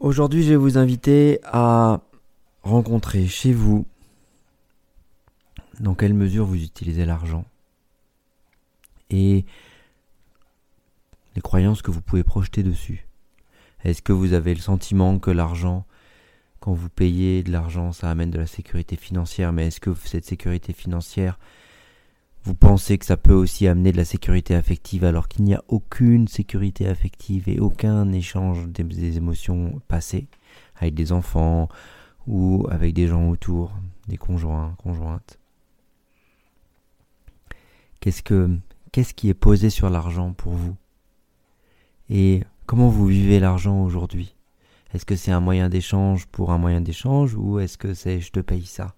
Aujourd'hui, je vais vous inviter à rencontrer chez vous dans quelle mesure vous utilisez l'argent et les croyances que vous pouvez projeter dessus. Est-ce que vous avez le sentiment que l'argent, quand vous payez de l'argent, ça amène de la sécurité financière, mais est-ce que cette sécurité financière, vous pensez que ça peut aussi amener de la sécurité affective alors qu'il n'y a aucune sécurité affective et aucun échange des, émotions passées avec des enfants ou avec des gens autour, des conjoints, conjointes? Qu'est-ce que qu'est-ce qui est posé sur l'argent pour vous? Et comment vous vivez l'argent aujourd'hui? Est-ce que c'est un moyen d'échange pour un moyen d'échange ou est-ce que c'est je te paye ça?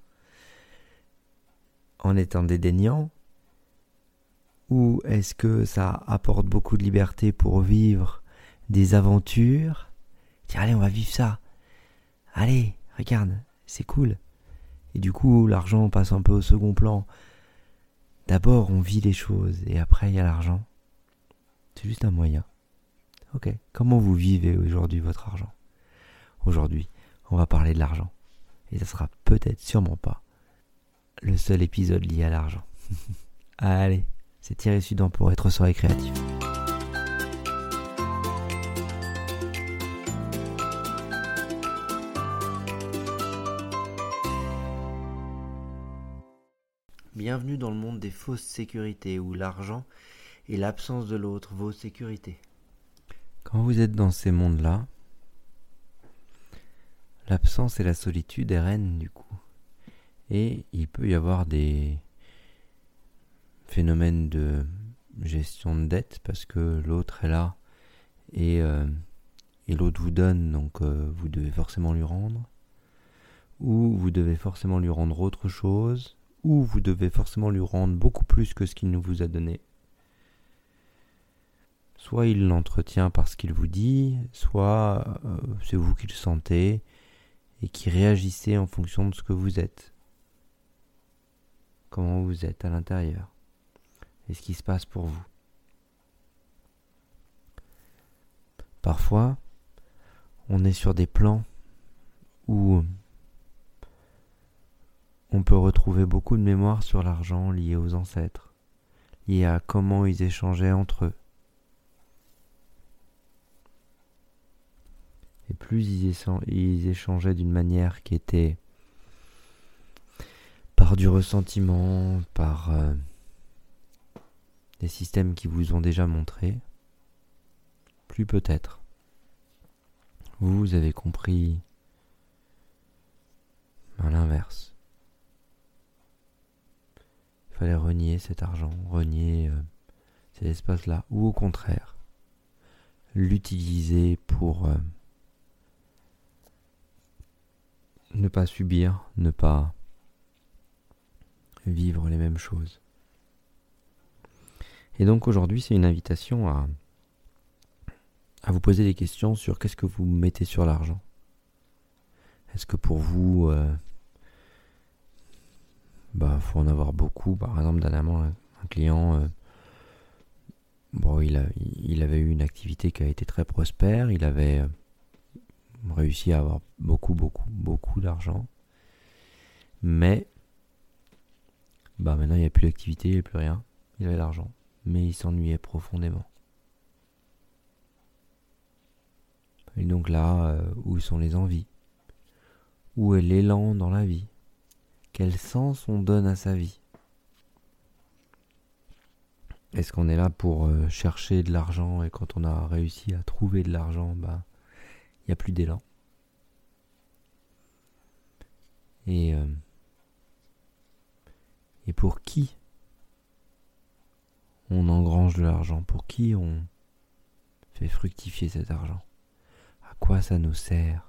En étant dédaignant Ou est-ce que ça apporte beaucoup de liberté pour vivre des aventures? Tiens, allez, on va vivre ça. Allez, regarde, c'est cool. Et du coup, l'argent passe un peu au second plan. D'abord, on vit les choses et après, il y a l'argent. C'est juste un moyen. Ok. Comment vous vivez aujourd'hui votre argent? Aujourd'hui, on va parler de l'argent. Et ça sera peut-être sûrement pas le seul épisode lié à l'argent. Allez, c'est Thierry Sudan pour être soirée créatif. Bienvenue dans le monde des fausses sécurités où l'argent et l'absence de l'autre vaut sécurité. Quand vous êtes dans ces mondes-là, l'absence et la solitude est du coup. Et il peut y avoir des phénomènes de gestion de dette parce que l'autre est là et, euh, l'autre vous donne, donc euh, vous devez forcément lui rendre. Ou vous devez forcément lui rendre autre chose ou vous devez forcément lui rendre beaucoup plus que ce qu'il nous vous a donné. Soit il l'entretient parce qu'il vous dit, soit euh, c'est vous qui le sentez et qui réagissez en fonction de ce que vous êtes. Comment vous êtes à l'intérieur et ce qui se passe pour vous. Parfois, on est sur des plans où on peut retrouver beaucoup de mémoires sur l'argent liées aux ancêtres, liées à comment ils échangeaient entre eux. Et plus ils, échangeaient d'une manière qui était par du ressentiment, par euh, des systèmes qui vous ont déjà montré, plus peut-être. Vous avez compris à l'inverse fallait renier cet argent, renier euh, cet espace-là, ou au contraire, l'utiliser pour euh, ne pas subir, ne pas vivre les mêmes choses. Et donc aujourd'hui, c'est une invitation à, vous poser des questions sur qu'est-ce que vous mettez sur l'argent. Est-ce que pour vous, euh, bah faut en avoir beaucoup? Par exemple, dernièrement, un client, euh, bon, il, a, il avait eu une activité qui a été très prospère, il avait euh, réussi à avoir beaucoup, beaucoup, beaucoup d'argent, mais bah maintenant il n'y a plus d'activité, il n'y a plus rien, il avait l'argent, mais il s'ennuyait profondément. Et donc là, euh, où sont les envies? Où est l'élan dans la vie? Quel sens on donne à sa vie? Est-ce qu'on est là pour euh, chercher de l'argent et quand on a réussi à trouver de l'argent, bah il n'y a plus d'élan? Euh, et pour qui? On engrange de l'argent. Pour qui on fait fructifier cet argent? À quoi ça nous sert?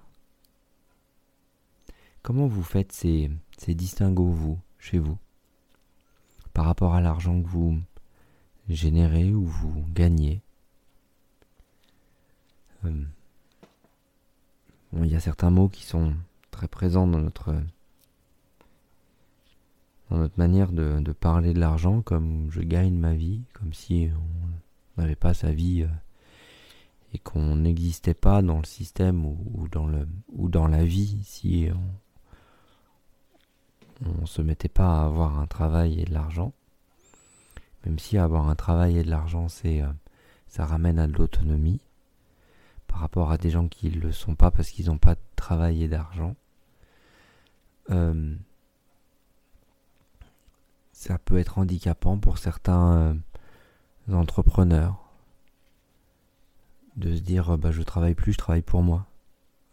Comment vous faites ces, ces distinguos, vous, chez vous, par rapport à l'argent que vous générez ou vous gagnez? Euh, Il y a certains mots qui sont très présents dans notre, dans notre manière de, parler de l'argent, comme je gagne ma vie, comme si on n'avait pas sa vie euh, et qu'on n'existait pas dans le système ou, dans le, ou dans la vie si on ne se mettait pas à avoir un travail et de l'argent. Même si avoir un travail et de l'argent, c'est euh, ça ramène à de l'autonomie par rapport à des gens qui ne le sont pas parce qu'ils n'ont pas de travail et d'argent. Euh, ça peut être handicapant pour certains euh, entrepreneurs de se dire bah je travaille plus, je travaille pour moi.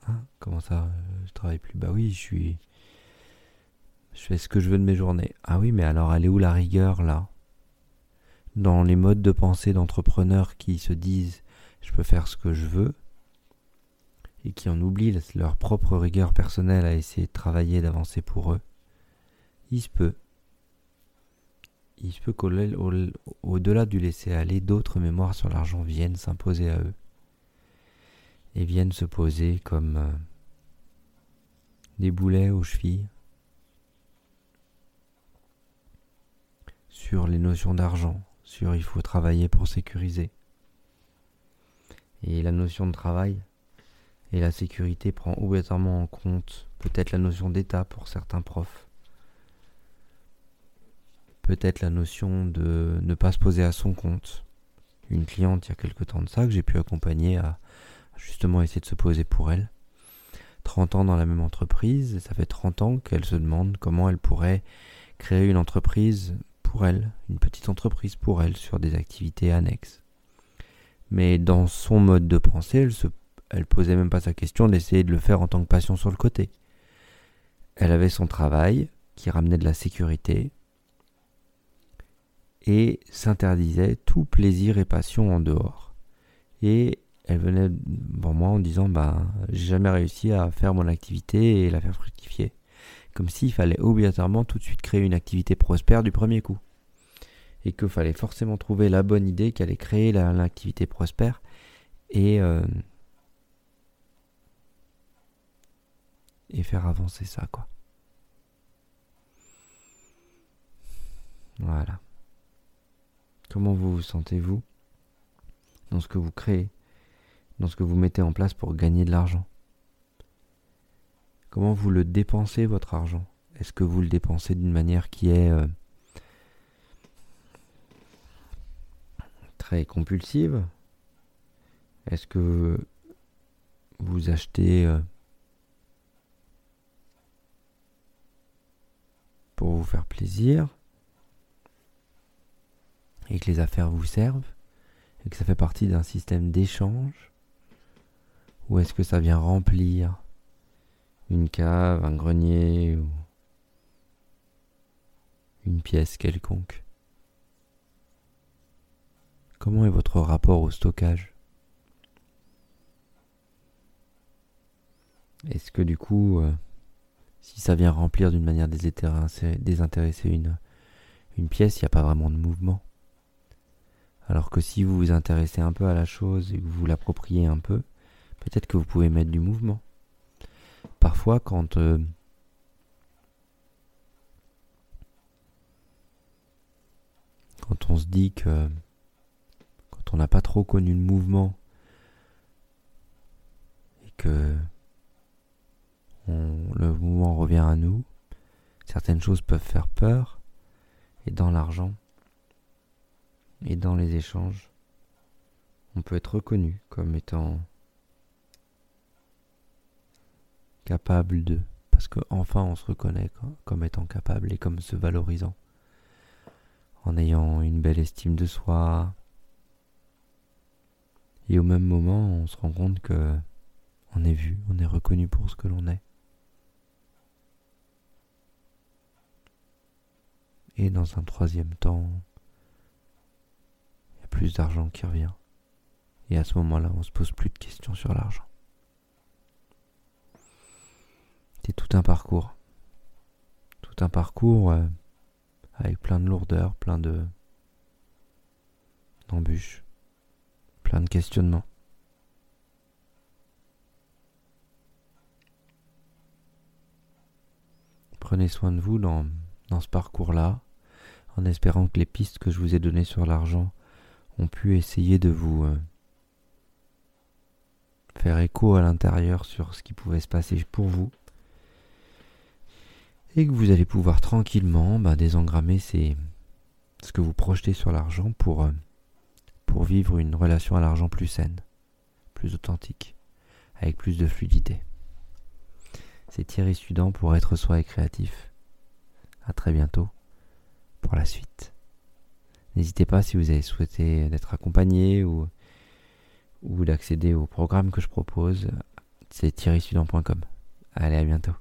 Hein? Comment ça, je travaille plus? Bah oui, je suis, je fais ce que je veux de mes journées. Ah oui, mais alors elle est où la rigueur là? Dans les modes de pensée d'entrepreneurs qui se disent je peux faire ce que je veux et qui en oublient leur propre rigueur personnelle à essayer de travailler, d'avancer pour eux, il se peut. Il se peut qu'au-delà du laisser aller, d'autres mémoires sur l'argent viennent s'imposer à eux et viennent se poser comme euh, des boulets aux chevilles sur les notions d'argent, sur il faut travailler pour sécuriser. Et la notion de travail et la sécurité prend obligatoirement en compte peut-être la notion d'état pour certains profs, peut-être la notion de ne pas se poser à son compte. Une cliente il y a quelque temps de ça que j'ai pu accompagner à justement essayer de se poser pour elle. 30 ans dans la même entreprise, ça fait 30 ans qu'elle se demande comment elle pourrait créer une entreprise pour elle, une petite entreprise pour elle sur des activités annexes. Mais dans son mode de pensée, elle se elle posait même pas sa question d'essayer de le faire en tant que passion sur le côté. Elle avait son travail qui ramenait de la sécurité et s'interdisait tout plaisir et passion en dehors. Et elle venait devant moi en disant bah j'ai jamais réussi à faire mon activité et la faire fructifier. Comme s'il fallait obligatoirement tout de suite créer une activité prospère du premier coup. Et qu'il fallait forcément trouver la bonne idée qui allait créer l'activité prospère et, euh, et faire avancer ça quoi. Voilà. Comment vous vous sentez-vous dans ce que vous créez dans ce que vous mettez en place pour gagner de l'argent? Comment vous le dépensez votre argent? Est-ce que vous le dépensez d'une manière qui est euh, très compulsive? Est-ce que vous achetez euh, pour vous faire plaisir? Et que les affaires vous servent et que ça fait partie d'un système d'échange ou est-ce que ça vient remplir une cave, un grenier ou une pièce quelconque? Comment est votre rapport au stockage? Est-ce que du coup, euh, si ça vient remplir d'une manière désintéressée une, une pièce, il n'y a pas vraiment de mouvement? Alors que si vous vous intéressez un peu à la chose et que vous l'appropriez un peu, peut-être que vous pouvez mettre du mouvement. Parfois, quand euh, quand on se dit que quand on n'a pas trop connu le mouvement et que le mouvement revient à nous, certaines choses peuvent faire peur et dans l'argent et dans les échanges, on peut être reconnu comme étant capable de, parce qu'enfin on se reconnaît comme étant capable et comme se valorisant, en ayant une belle estime de soi. Et au même moment, on se rend compte que on est vu, on est reconnu pour ce que l'on est. Et dans un troisième temps, plus d'argent qui revient. Et à ce moment-là, on se pose plus de questions sur l'argent. c'est tout un parcours. Tout un parcours euh, avec plein de lourdeurs, plein de d'embûches, plein de questionnements. Prenez soin de vous dans, dans ce parcours-là, en espérant que les pistes que je vous ai données sur l'argent ont pu essayer de vous euh, faire écho à l'intérieur sur ce qui pouvait se passer pour vous. Et que vous allez pouvoir tranquillement bah, désengrammer ce que vous projetez sur l'argent pour, euh, pour vivre une relation à l'argent plus saine, plus authentique, avec plus de fluidité. C'est Thierry Sudan pour être soi et créatif. À très bientôt pour la suite. N'hésitez pas si vous avez souhaité d'être accompagné ou, ou d'accéder au programme que je propose, c'est thierrysudan.com. Allez, à bientôt.